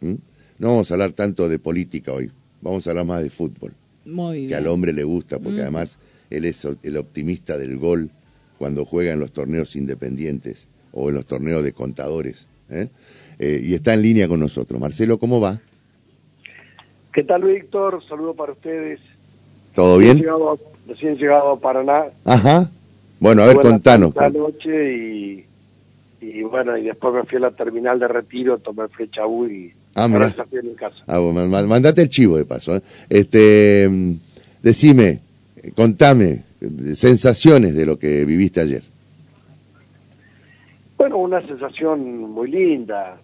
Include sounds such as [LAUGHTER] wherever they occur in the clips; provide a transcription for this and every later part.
No vamos a hablar tanto de política hoy, vamos a hablar más de fútbol. Muy bien. Que al hombre le gusta, porque Mm. además él es el optimista del gol cuando juega en los torneos independientes o en los torneos de contadores. ¿eh? Eh, y está en línea con nosotros. Marcelo, ¿cómo va? ¿Qué tal, Víctor? Saludo para ustedes. ¿Todo Recién bien? llegado- recién llegado a Paraná. Ajá. Bueno, a ver, contanos. La noche y, y bueno, y después me fui a la terminal de retiro, tomé flecha U y Ah, ahora mirá. ya estoy en mi casa. Ah, bueno, ma- mandate el chivo de paso. ¿eh? Este, decime, contame, sensaciones de lo que viviste ayer. Bueno, una sensación muy linda.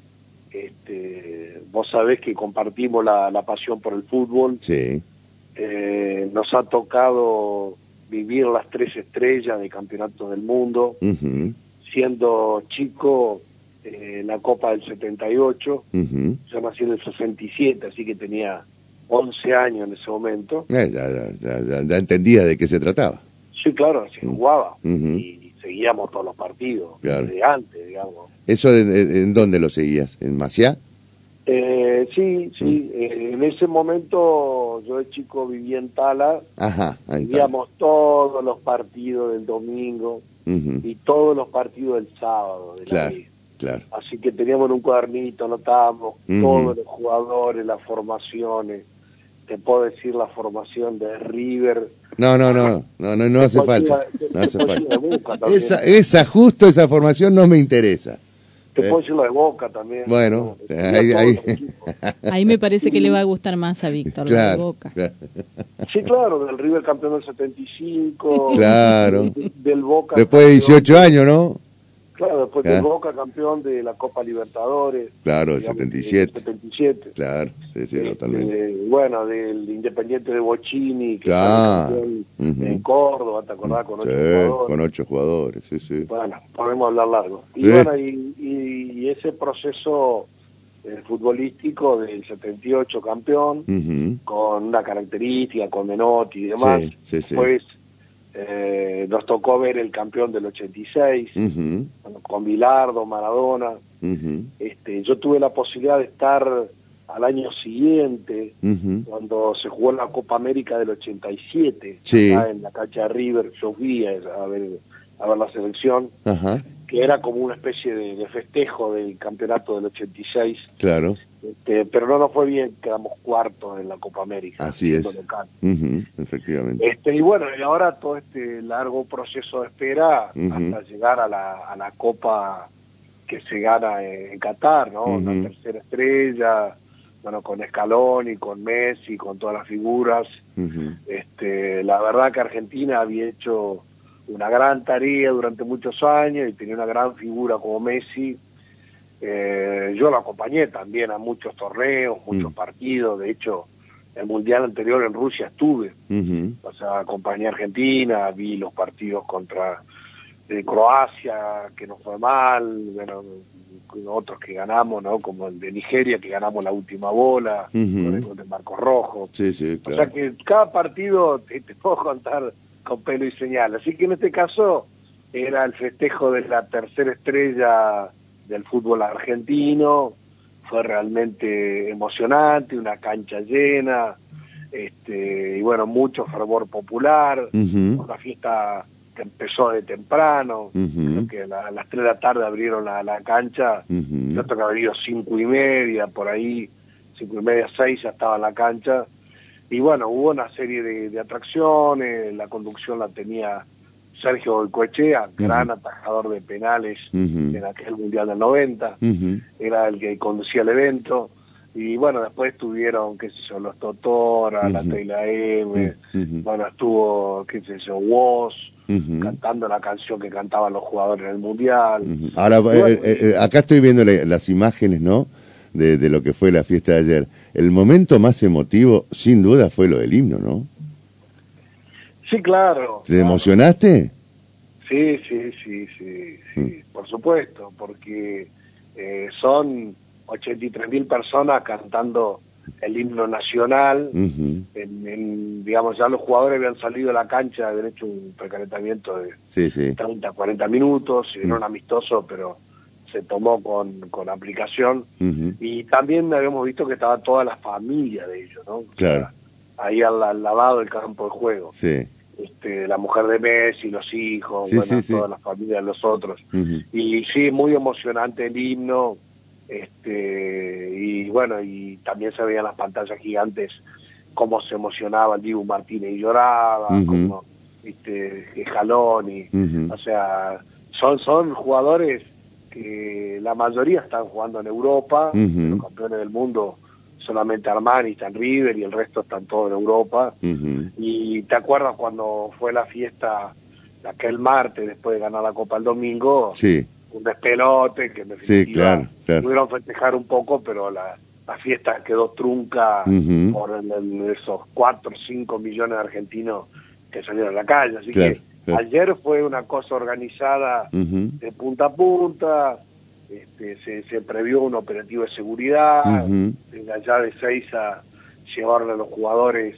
Este, vos sabés que compartimos la, la pasión por el fútbol. Sí. Eh, nos ha tocado vivir las tres estrellas de campeonatos del mundo. Siendo chico, eh, la Copa del 78, ujú. yo nací en el 67, así que tenía 11 años en ese momento. Eh, ya, ya, ya, entendía de qué se trataba. Sí, claro, se jugaba Ujú. y seguíamos todos los partidos Claro. de antes, digamos. ¿Eso en dónde lo seguías? ¿En Maciá? Eh, sí, sí, eh, en ese momento yo de chico vivía en Tala, Ajá, ahí está. vivíamos todos los partidos del domingo y todos los partidos del sábado de la Claro. Claro. Así que teníamos en un cuadernito, anotábamos todos los jugadores, las formaciones. Te puedo decir la formación de River. No, no, no, no, no, no hace falta. No hace. Esa, esa, justo esa formación no me interesa. Te Eh. puedo decir lo de Boca también. Bueno, ¿no? ahí- ahí- todos los equipos. [LAUGHS] Ahí me parece que le va a gustar más a Víctor, la de Claro, Boca. claro. Sí, claro, del River campeón del 75. Claro. de- Del Boca. Después de campeón- 18 años, ¿no? Claro, después Ah. del Boca campeón de la Copa Libertadores. Claro, el digamos, 77. del 77. Claro, sí, sí, Este, bueno, del Independiente de Bochini, que Claro. en Córdoba, ¿te acordás? Con ocho jugadores. con ocho jugadores, sí, sí. Bueno, podemos hablar largo. Y Sí. bueno, y, y- y ese proceso eh, futbolístico del 78 campeón, Ujú. con una característica, con Menotti y demás. Sí, sí, sí. Después eh, nos tocó ver el campeón del 86, Ujú, bueno, con Bilardo, Maradona. Este, yo tuve la posibilidad de estar al año siguiente, cuando se jugó la Copa América del 87, Sí. acá en la cancha de River, yo fui a, ver, a ver la selección, que era como una especie de, de festejo del campeonato del 86, claro. Este, pero no nos fue bien, quedamos cuartos en la Copa América. Así es. local. Efectivamente. Este, y bueno, y ahora todo este largo proceso de espera hasta llegar a la, a la Copa que se gana en, en Qatar, ¿no? Ujú. La tercera estrella, bueno, con Scaloni, con Messi, con todas las figuras. Este, la verdad que Argentina había hecho una gran tarea durante muchos años y tenía una gran figura como Messi. Eh, yo lo acompañé también a muchos torneos, muchos Mm. partidos. De hecho, el mundial anterior en Rusia estuve. O sea, acompañé a Argentina, vi los partidos contra eh, Croacia, que nos fue mal, bueno, otros que ganamos, ¿no? Como el de Nigeria, que ganamos la última bola, con el gol de Marcos Rojo. Sí, sí, O sea claro. que cada partido te, te puedo contar con pelo y señal. Así que en este caso era el festejo de la tercera estrella del fútbol argentino. Fue realmente emocionante, una cancha llena, este, y bueno, mucho fervor popular, una fiesta que empezó de temprano, creo que a las 3 de la tarde abrieron la, la cancha, ujú. yo creo que había ido cinco y media, por ahí, cinco y media, seis ya estaba en la cancha. Y bueno, hubo una serie de, de atracciones, la conducción la tenía Sergio Coechea, gran atajador de penales en aquel Mundial del 90, Ujú. era el que conducía el evento. Y bueno, después tuvieron, qué sé yo, los Totora, la Ujú. Teila M, bueno, estuvo, qué sé yo, Woz, cantando la canción que cantaban los jugadores en el Mundial. Ahora, Bueno, eh, eh, eh, acá estoy viendo las imágenes, ¿no? De, de lo que fue la fiesta de ayer. El momento más emotivo, sin duda, fue lo del himno, ¿no? Sí, claro. ¿Te claro. emocionaste? Sí, sí, sí, sí, sí, Mm. por supuesto, porque eh, son 83 mil personas cantando el himno nacional. En, en, digamos, ya los jugadores habían salido a la cancha, habían hecho un precalentamiento de Sí, sí. 30, 40 minutos, era Mm. un amistoso, pero se tomó con, con aplicación y también habíamos visto que estaba toda la familia de ellos, ¿no? Claro. ahí al, lavado del campo de juego. Sí. Este, la mujer de Messi, los hijos, bueno, toda la familia de los otros. Y sí, muy emocionante el himno, este, y bueno, y también se veían las pantallas gigantes cómo se emocionaba el Dibu Martínez y lloraba, como este, Jalón, y, o sea, son, son jugadores que la mayoría están jugando en Europa, los campeones del mundo solamente Armani está en River y el resto están todos en Europa. Y te acuerdas cuando fue la fiesta aquel martes después de ganar la Copa el domingo, sí. un despelote que en definitiva pudieron festejar un poco, pero la, la fiesta quedó trunca por esos 4 o 5 millones de argentinos que salieron a la calle. Así que ayer fue una cosa organizada de punta a punta, este, se, previó un operativo de seguridad, desde allá de Seiza llevaron a los jugadores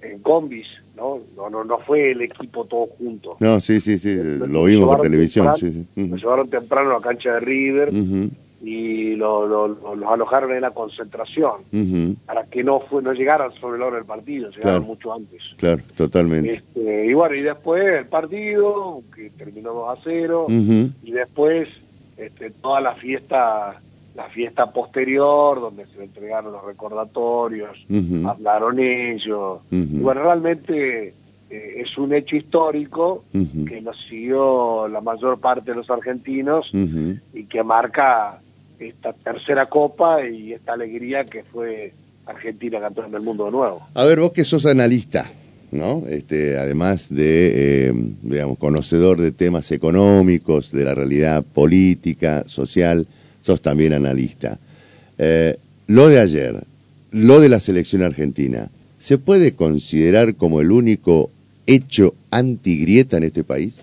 en combis, ¿no? No, no, no fue el equipo todo junto. No, sí, sí, sí, lo vimos por televisión. sí, Lo llevaron temprano a la cancha de River y lo, los alojaron en la concentración para que no fue no llegaran sobre la hora del partido, llegaron mucho antes. Claro, totalmente. Este, y bueno, y después el partido, que terminó 2 a 0, y después este, toda la fiesta la fiesta posterior donde se entregaron los recordatorios hablaron ellos. Y bueno realmente eh, es un hecho histórico que nos siguió la mayor parte de los argentinos y que marca esta tercera copa y esta alegría que fue Argentina campeón del mundo de nuevo. A ver, vos que sos analista, ¿no? Este, además de, eh, conocedor de temas económicos, de la realidad política, social, sos también analista. Eh, lo de ayer, lo de la selección argentina, ¿se puede considerar como el único hecho antigrieta en este país?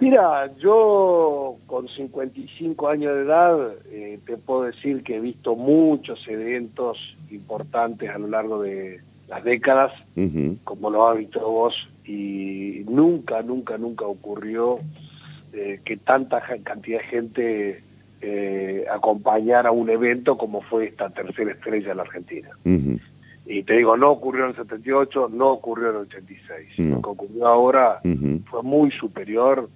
Mira, yo con 55 años de edad eh, te puedo decir que he visto muchos eventos importantes a lo largo de, las décadas, como lo has visto vos, y nunca, nunca, nunca ocurrió eh, que tanta cantidad de gente eh, acompañara un evento como fue esta tercera estrella en la Argentina. Y te digo, no ocurrió en el 78, no ocurrió en el 86. Lo que ocurrió ahora fue muy superior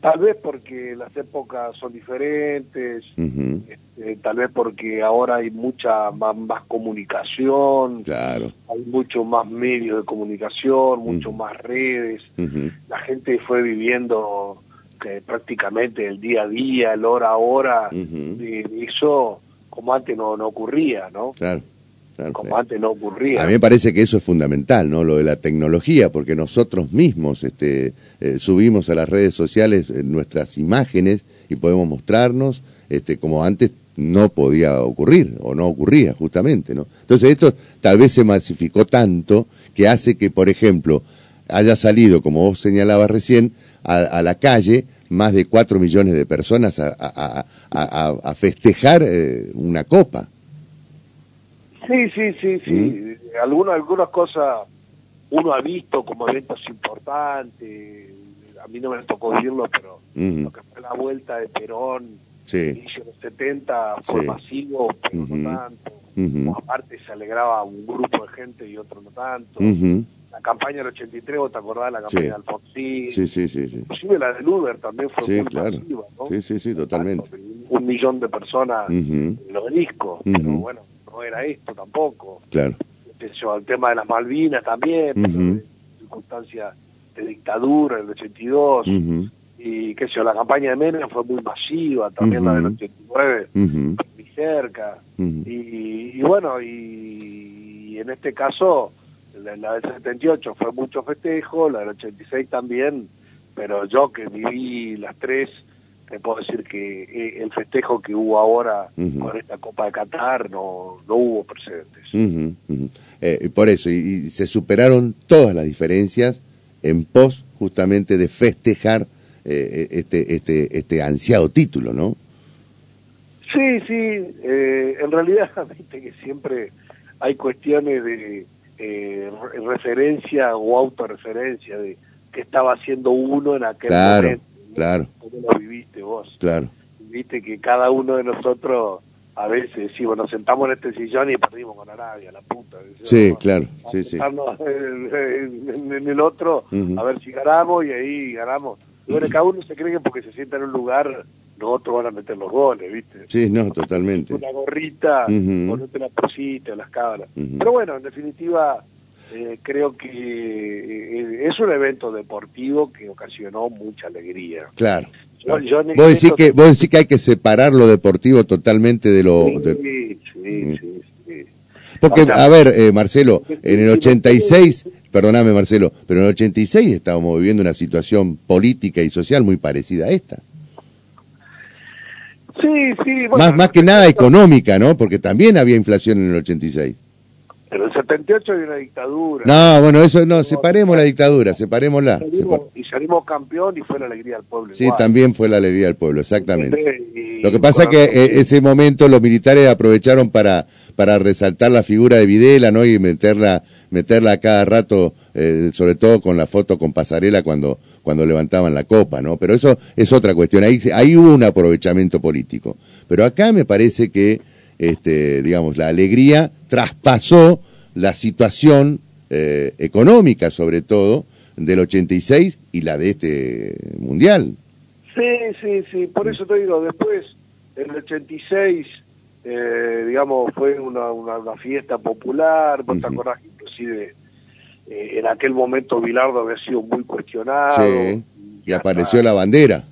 Tal vez porque las épocas son diferentes, este, tal vez porque ahora hay mucha más, comunicación, claro. hay mucho más medios de comunicación, mucho más redes, la gente fue viviendo que prácticamente el día a día, el hora a hora, y eso como antes no, no ocurría, ¿no? Claro como antes no ocurría. A mí me parece que eso es fundamental, ¿no? Lo de la tecnología, porque nosotros mismos este, eh, subimos a las redes sociales eh, nuestras imágenes y podemos mostrarnos, este, como antes no podía ocurrir o no ocurría justamente, ¿no? Entonces esto tal vez se masificó tanto que hace que, por ejemplo, haya salido, como vos señalabas recién, a, la calle más de cuatro millones de personas a, a festejar eh, una copa. Sí, sí, sí, sí. ¿Mm? Algunas, algunas cosas uno ha visto como eventos importantes. A mí no me tocó vivirlo, pero lo que fue la vuelta de Perón, sí. en los 70, fue masivo, pero no tanto. aparte se alegraba un grupo de gente y otro no tanto. La campaña del 83, ¿vos te acordás? La campaña de Alfonsín. Sí, sí, sí, sí. Inclusive la de Luder también fue muy claro. masiva, ¿no? Sí, sí, sí, totalmente. un millón de personas en los discos, pero bueno era esto tampoco. Claro. el tema de las Malvinas también, circunstancias de dictadura en el 82, y qué sé yo, la campaña de Menem fue muy masiva, también la del 89, muy cerca, y, bueno, y, en este caso, la, la, del 78 fue mucho festejo, la del 86 también, pero yo que viví las tres, te puedo decir que eh, el festejo que hubo ahora con esta Copa de Qatar no, no hubo precedentes. Eh, por eso, y, se superaron todas las diferencias en pos justamente de festejar eh, este, este, este ansiado título, ¿no? Sí, sí, en realidad, [LAUGHS] viste que siempre hay cuestiones de referencia o autorreferencia de que estaba haciendo uno en aquel momento claro. ¿Cómo lo viviste vos? Claro. Viste que cada uno de nosotros a veces decimos, nos sentamos en este sillón y perdimos con Arabia, la puta. Sí, claro, sí, sí. [LAUGHS] En, en, el otro, a ver si ganamos y ahí ganamos. bueno, cada uno se cree que porque se sienta en un lugar, nosotros van a meter los goles, ¿viste? Sí, no, totalmente. Una gorrita, ponerte la posita, las cámaras. Pero bueno, en definitiva, eh, creo que eh, es un evento deportivo que ocasionó mucha alegría. Claro. vos, decís que, vos decís que hay que separar lo deportivo totalmente de lo... Sí, sí, sí, Porque, a ver, eh, Marcelo, en el 86, perdóname Marcelo, pero en el 86 estábamos viviendo una situación política y social muy parecida a esta. Sí, sí. más, más que nada económica, ¿no? Porque también había inflación en el 86. Pero en el 78 había una dictadura. No, bueno, eso no, separemos la dictadura, separémosla. y salimos campeón y fue la alegría del pueblo. Sí, también fue la alegría del pueblo, exactamente. Lo que pasa es que eh, ese momento los militares aprovecharon para para resaltar la figura de Videla, ¿no? Y meterla meterla a cada rato, eh, sobre todo con la foto con pasarela cuando cuando levantaban la copa, ¿no? Pero eso es otra cuestión. Ahí ahí hubo un aprovechamiento político. Pero acá me parece que este, digamos, la alegría traspasó la situación eh, económica, sobre todo, del 86 y la de este mundial. Sí, sí, sí, por eso te digo, después, el 86, eh, digamos, fue una, una, fiesta popular, te acordás que inclusive eh, en aquel momento Bilardo había sido muy cuestionado. Sí, y, apareció la bandera.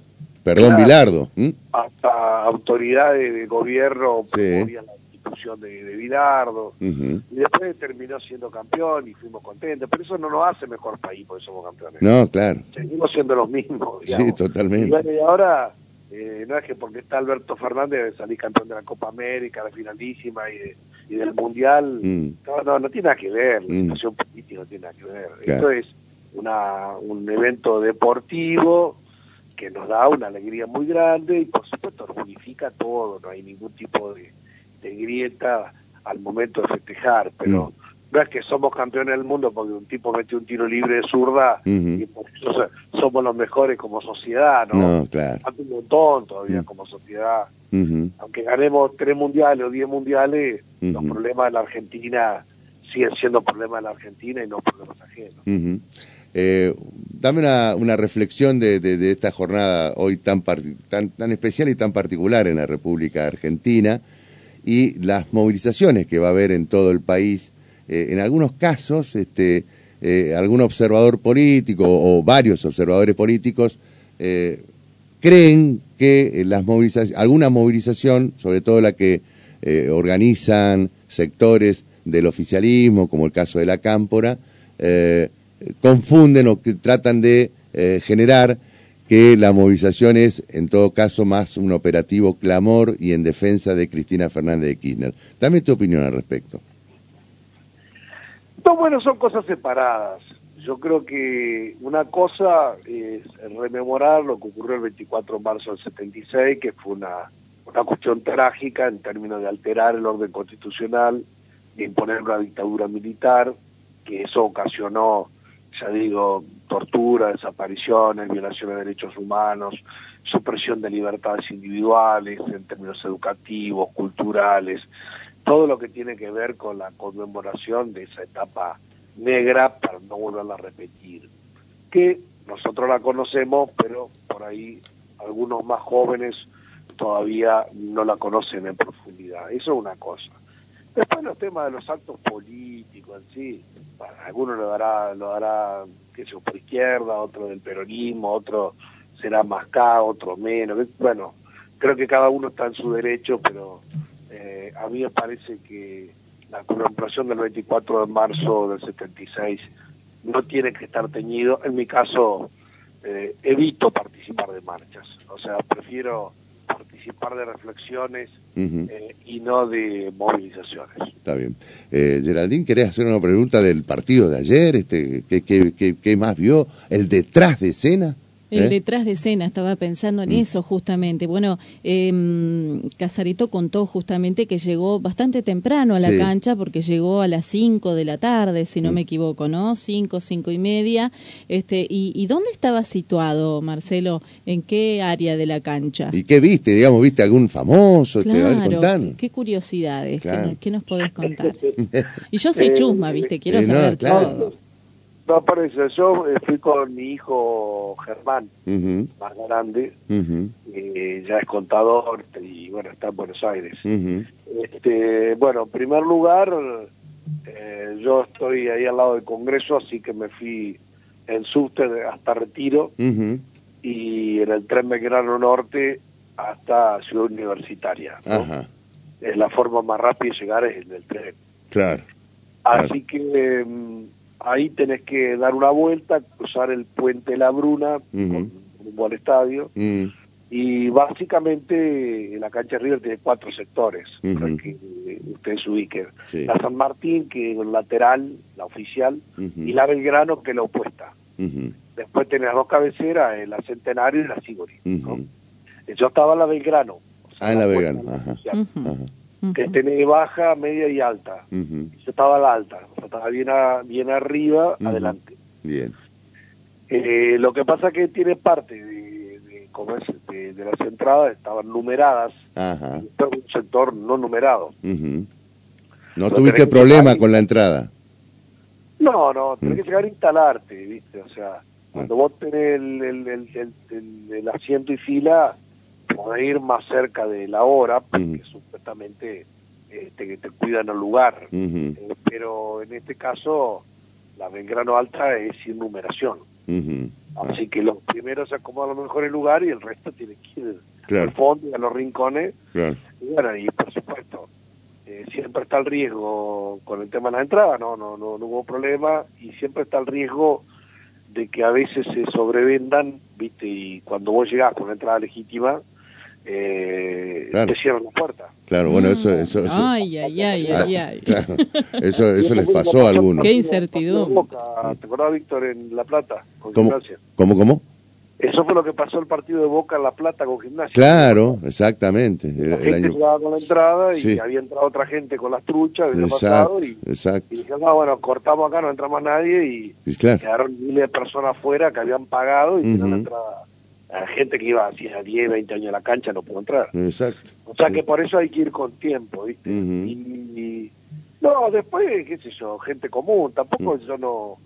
Perdón, Bilardo. Hasta autoridades de gobierno promovían la institución de, de Bilardo. Y después terminó siendo campeón y fuimos contentos. Pero eso no nos hace mejor país porque somos campeones. No, claro. Seguimos siendo los mismos. Sí, totalmente. Y, ahora, eh, no es que porque está Alberto Fernández de salir campeón de la Copa América, la finalísima y, del Mundial. Mm. No, no, no tiene nada que ver. La mm. situación política no tiene nada que ver. Esto es una, un evento deportivo que nos da una alegría muy grande y por supuesto unifica todo, no hay ningún tipo de, grieta al momento de festejar, pero mm. no es que somos campeones del mundo porque un tipo metió un tiro libre de zurda y por eso somos los mejores como sociedad, ¿no? no claro. Falta un montón todavía mm. como sociedad. Aunque ganemos tres mundiales o diez mundiales, los problemas de la Argentina siguen siendo problemas de la Argentina y no problemas ajenos. Eh, dame una, una reflexión de, esta jornada hoy tan, tan, tan especial y tan particular en la República Argentina y las movilizaciones que va a haber en todo el país. Eh, en algunos casos, este, eh, algún observador político o varios observadores políticos creen que las movilizaciones, alguna movilización, sobre todo la que organizan sectores del oficialismo, como el caso de la Cámpora, eh, confunden o que tratan de eh, generar que la movilización es, en todo caso, más un operativo clamor y en defensa de Cristina Fernández de Kirchner. Dame tu opinión al respecto. No, bueno, son cosas separadas. Yo creo que una cosa es rememorar lo que ocurrió el 24 de marzo del 76, que fue una, una cuestión trágica en términos de alterar el orden constitucional, de imponer una dictadura militar, que eso ocasionó ya digo, tortura, desapariciones, violaciones de derechos humanos, supresión de libertades individuales en términos educativos, culturales, todo lo que tiene que ver con la conmemoración de esa etapa negra para no volverla a repetir. Que nosotros la conocemos, pero por ahí algunos más jóvenes todavía no la conocen en profundidad. Eso es una cosa. Después los temas de los actos políticos sí, algunos lo dará, lo dará, que sé, por izquierda, otro del peronismo, otro será más acá, otro menos. Bueno, creo que cada uno está en su derecho, pero eh, a mí me parece que la conmemoración del 24 de marzo del 76 no tiene que estar teñido. En mi caso, eh, evito participar de marchas. O sea, prefiero participar de reflexiones eh, y no de movilizaciones. Está bien. Eh, Geraldine, ¿querés hacer una pregunta del partido de ayer? Este, ¿qué, qué, qué, más vio? ¿El detrás de escena? El ¿Eh? detrás de escena, estaba pensando en Mm. eso justamente. Bueno, eh, Casarito contó justamente que llegó bastante temprano a la Sí. cancha porque llegó a las 5 de la tarde, si no Mm. me equivoco, ¿no? 5, 5 y media. Este, y, ¿Y dónde estaba situado, Marcelo? ¿En qué área de la cancha? ¿Y qué viste? Digamos, ¿viste algún famoso? Te a ver, Claro, contanos. qué, curiosidades, ¿qué nos- ¿qué, nos podés contar? [LAUGHS] Y yo soy Eh, chusma, ¿viste? Quiero eh, no, saber claro. todo. No, eso, yo eh, fui con mi hijo Germán, Ujú, más grande, eh, ya es contador y bueno, está en Buenos Aires. Este, bueno, en primer lugar, eh, yo estoy ahí al lado del Congreso, así que me fui en subte hasta Retiro y en el tren Belgrano Norte hasta Ciudad Universitaria. ¿no? Ajá, Es la forma más rápida de llegar es en el tren. claro. Así que mm, ahí tenés que dar una vuelta, cruzar el puente la Bruna, con rumbo al estadio, y básicamente la cancha de River tiene cuatro sectores, para Ujú. que eh, ustedes ubiquen. Sí. La San Martín, que es el lateral, la oficial, y la Belgrano, que es la opuesta. Después tenés las dos cabeceras, eh, la Centenario y la Sigori. Yo estaba en la Belgrano. o sea, Ah, en la Belgrano, ajá. Que tenés baja, media y alta. ujú. Yo estaba a la alta, o sea, estaba bien, a- bien arriba, adelante. Bien. Eh, lo que pasa que tiene parte de, de, como es, de, de las entradas, estaban numeradas, Ajá. un sector no numerado. No tuviste problema y- con la entrada. No, no, tenés que llegar a instalarte, ¿viste? O sea, cuando vos tenés el, el, el, asiento y fila, podés ir más cerca de la hora, porque Mm. Supuestamente este, que te cuidan el lugar. Eh, pero en este caso, la Belgrano Alta es sin numeración. Así que los primeros se acomodan a lo mejor el lugar y el resto tiene que ir Claro. al fondo y a los rincones. Claro. Y bueno, y por supuesto, eh, siempre está el riesgo con el tema de la entrada, no, no, no, no hubo problema, y siempre está el riesgo de que a veces se sobrevendan, viste, y cuando vos llegás con una entrada legítima, eh, Claro. te cierran la puerta. Claro, bueno, eso, eso, eso, Ay, ay, ay, Ah, ay, ay. claro. [LAUGHS] eso, eso les pasó a algunos. Qué incertidumbre. Boca, ¿Te acordás, Víctor, en La Plata, con ¿Cómo? gimnasia? ¿Cómo, cómo? Eso fue lo que pasó el partido de Boca en La Plata con gimnasia. Claro, exactamente. El, La el gente año... llegaba con la entrada y Sí. había entrado otra gente con las truchas, había pasado y, exacto. y dijeron, no, bueno, cortamos acá, no entra más nadie y Y claro. quedaron miles de personas afuera que habían pagado y tenían Ujú. la entrada. La gente que iba hacía 10, 20 años a la cancha no pudo entrar. Exacto. O sea que por eso hay que ir con tiempo, ¿viste? Y, y- no, después, qué sé yo, gente común, tampoco yo no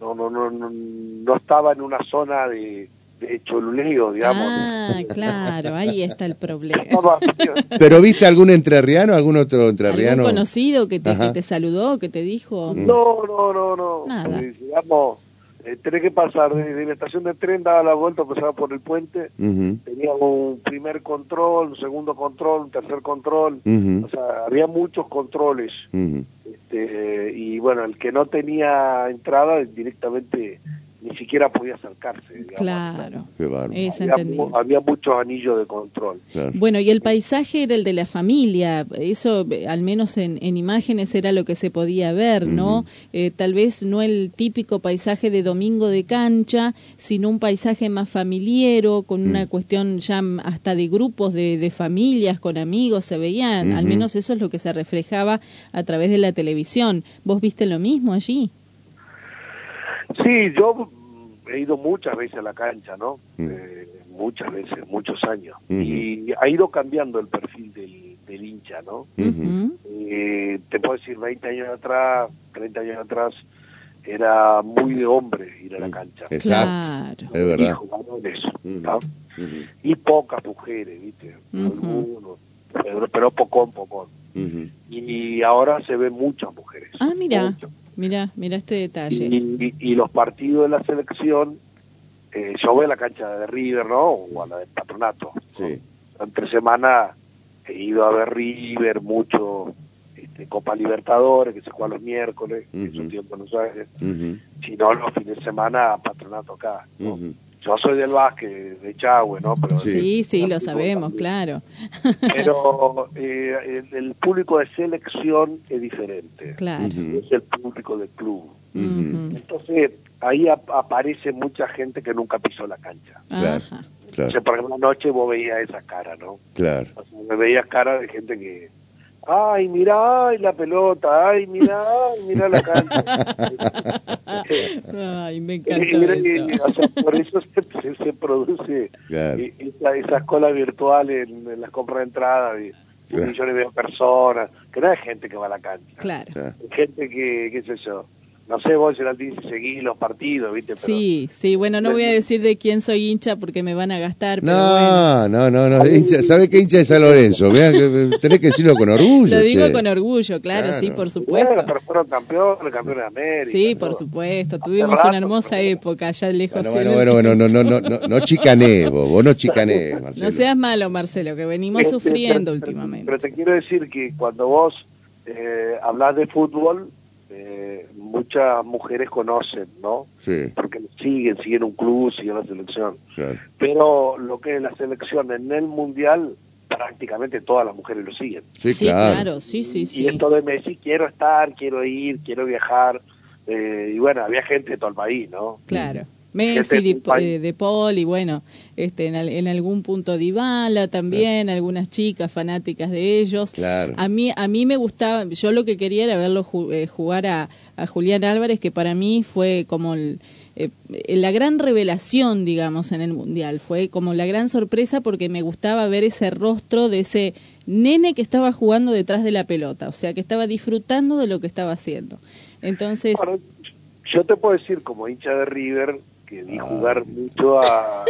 no, no, no, no, no estaba en una zona de, de choluleo, digamos. Ah, [LAUGHS] claro, ahí está el problema. [LAUGHS] ¿Pero viste algún entrerriano, algún otro entrerriano? ¿Algún conocido que te, que te saludó, que te dijo? No, no, no, no. Nada. Digamos, eh, tenés que pasar desde la estación de tren, daba la vuelta, pasaba por el puente, teníamos un primer control, un segundo control, un tercer control, o sea, había muchos controles. ujú. Este, y bueno, el que no tenía entrada directamente ni siquiera podía acercarse. digamos. Claro, Qué bárbaro. es Había, mu- había muchos anillos de control. Claro. Bueno, y el paisaje era el de la familia, eso al menos en, en imágenes era lo que se podía ver, ¿no? Eh, tal vez no el típico paisaje de domingo de cancha, sino un paisaje más familiero, con una cuestión ya hasta de grupos de, de familias, con amigos, se veían, al menos eso es lo que se reflejaba a través de la televisión. ¿Vos viste lo mismo allí? Sí, yo he ido muchas veces a la cancha, ¿no? Mm. Eh, muchas veces, muchos años. Y ha ido cambiando el perfil del, del hincha, ¿no? Eh, te puedo decir, 20 años atrás, 30 años atrás, era muy de hombre ir a la Mm. cancha. Exacto. Claro. Es verdad. Y Y pocas mujeres, ¿viste? Algunos, pero, pero pocón, pocón. Y ahora se ven muchas mujeres. Ah, mira, Muchas. Mira, mira este detalle. Y, y- y los partidos de la selección, eh, yo voy a la cancha de River, ¿no? O a la del patronato. ¿no? Sí. Entre semana he ido a ver River, mucho este, Copa Libertadores, que se juega los miércoles, Ujú. eso estoy en Buenos Aires. Ujú, Si no, los fines de semana, patronato acá. Yo soy del básquet, de Chagüe, ¿no? Pero, sí, sí, lo sabemos, claro. Pero [LAUGHS] eh, el, público de selección es diferente. Claro. Es el público del club. Entonces, ahí aparece mucha gente que nunca pisó la cancha. Claro. Claro. por ejemplo, anoche vos veías esa cara, ¿no? Claro. me veías cara de gente que ay, mira, ay, la pelota, ay, mira, ay, mira la cancha. ay, me encanta eso. o sea, por eso se, se, produce esa, esa, cola virtual en, las compras de entrada de, millones de personas, que no es gente que va a la cancha. Claro. gente que, qué sé yo, no sé vos, Geraldine, si seguís los partidos, ¿viste? sí, sí, bueno, no voy a decir de quién soy hincha porque me van a gastar. Pero no, no, no, no, hincha, ¿sabe qué hincha es San Lorenzo? Vean, tenés que decirlo con orgullo. Lo digo con orgullo, claro, sí, por supuesto. Bueno, pero fueron campeones, campeones de América. Sí, por supuesto, tuvimos una hermosa época allá lejos. Bueno, bueno, bueno, no, no, no, no, no chicanees vos, vos no chicanees, [LAUGHS] Marcelo. No seas malo, Marcelo, que venimos este, sufriendo últimamente. Pero te quiero decir que cuando vos eh, hablas de fútbol, eh, muchas mujeres conocen, ¿no? Sí. Porque siguen, siguen un club, siguen la selección. Pero lo que es la selección en el mundial, prácticamente todas las mujeres lo siguen. Sí, claro. sí, sí, sí. Y esto de Messi, quiero estar, quiero ir, quiero viajar. Eh, y bueno, había gente de todo el país, ¿no? Claro. Messi, de, de, Paul y bueno, este, en, en algún punto Dybala también, algunas chicas fanáticas de ellos. Claro. A mí, a mí me gustaba, yo lo que quería era verlo eh, jugar a, a, Julián Álvarez, que para mí fue como el, eh, la gran revelación, digamos, en el Mundial. Fue como la gran sorpresa porque me gustaba ver ese rostro de ese nene que estaba jugando detrás de la pelota, o sea, que estaba disfrutando de lo que estaba haciendo. Entonces... yo te puedo decir, como hincha de River, que vi jugar mucho a,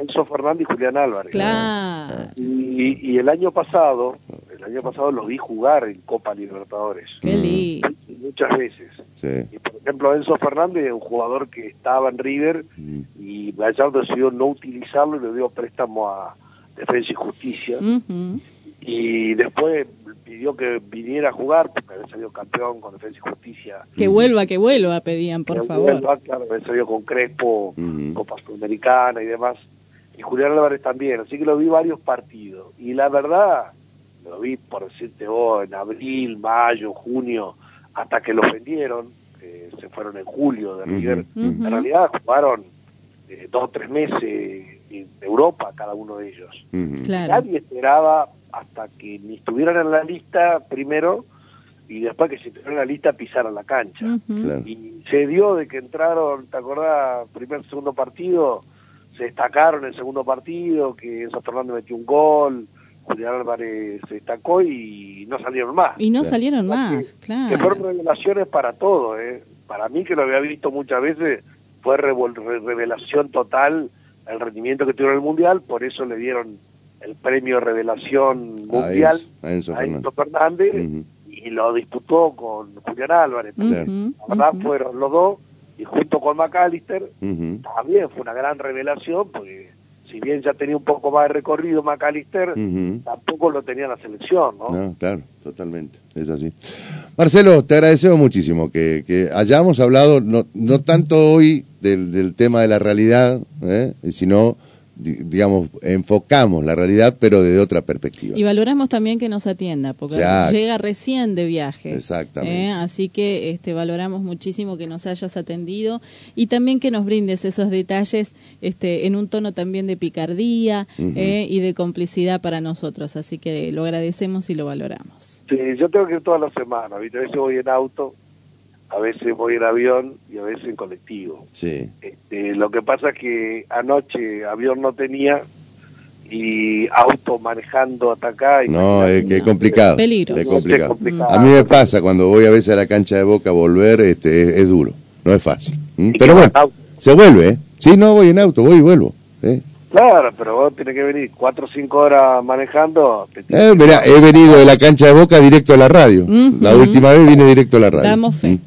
Enzo Fernández y Julián Álvarez. Claro. Y, el año pasado, el año pasado los vi jugar en Copa Libertadores. Qué lindo. Muchas veces. Y por ejemplo, Enzo Fernández, un jugador que estaba en River y Gallardo decidió no utilizarlo y le dio préstamo a Defensa y Justicia. Y después pidió que viniera a jugar porque había salido campeón con Defensa y Justicia. Que vuelva, que vuelva, pedían, por favor. Vuelva, claro, había salido con Crespo, Copa Sudamericana y demás. Y Julián Álvarez también, así que lo vi varios partidos. Y la verdad, lo vi, por decirte vos, en abril, mayo, junio, hasta que los vendieron, se fueron en julio de River. En realidad jugaron eh, dos o tres meses en Europa cada uno de ellos. Nadie esperaba hasta que ni estuvieran en la lista primero y después que se estuvieron en la lista pisaran la cancha. Y se dio de que entraron, ¿te acordás? Primer, segundo partido, se destacaron en el segundo partido, que Enzo Fernández metió un gol, Julián Álvarez se destacó y no salieron más. Y no salieron más, claro. Que fueron revelaciones para todo, ¿eh? Para mí, que lo había visto muchas veces, fue revelación total el rendimiento que tuvieron en el Mundial, por eso le dieron el premio Revelación Mundial a Enzo, Fernández, y lo disputó con Julián Álvarez. La verdad fueron los dos y junto con McAllister también fue una gran revelación porque si bien ya tenía un poco más de recorrido McAllister, tampoco lo tenía la selección, ¿no? ¿no? Claro, totalmente, es así. Marcelo, te agradecemos muchísimo que, que hayamos hablado, no, no tanto hoy del, del tema de la realidad, ¿eh? sino digamos, enfocamos la realidad, pero desde otra perspectiva. Y valoramos también que nos atienda, porque llega recién de viaje. Exactamente. ¿eh? Así que este, valoramos muchísimo que nos hayas atendido y también que nos brindes esos detalles este, en un tono también de picardía ¿eh? y de complicidad para nosotros. Así que lo agradecemos y lo valoramos. Sí, yo tengo que ir toda la semana, A veces voy en auto a veces voy en avión y a veces en colectivo. Sí. Este, lo que pasa es que anoche avión no tenía y auto manejando hasta acá. Y no, es que es complicado. Peligro. Es complicado. A mí me pasa cuando voy a veces a la cancha de Boca a volver, este, es, duro, no es fácil. Pero bueno, se vuelve, ¿eh? Sí, no, voy en auto, voy y vuelvo. ¿eh? Claro, pero vos tenés que venir cuatro o cinco horas manejando. Eh, mira, he venido de la cancha de Boca directo a la radio. La última vez vine directo a la radio. Damos fe.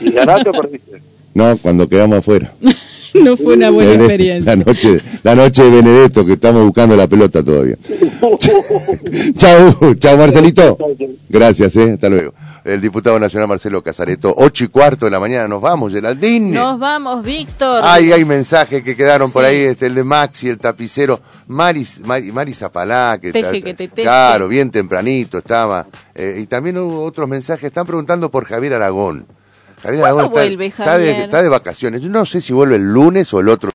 ¿Y ganaste o perdiste? [LAUGHS] No, cuando quedamos afuera. [LAUGHS] no fue una buena experiencia. La noche, la noche de Benedetto, que estamos buscando la pelota todavía. [LAUGHS] chao, chao Marcelito. Gracias, eh, hasta luego. El diputado nacional Marcelo Casareto. Ocho y cuarto de la mañana, nos vamos, Geraldine. Nos vamos, Víctor. Ay, hay mensajes que quedaron por ahí, este, el de Maxi, el tapicero, Maris, Mari, Zapalá, que, teje, que te teje. claro, bien tempranito estaba. Eh, y también hubo otros mensajes, están preguntando por Javier Aragón. Javier Aragón está, vuelve, Javier? Está, de, está de vacaciones. Yo no sé si vuelve el lunes o el otro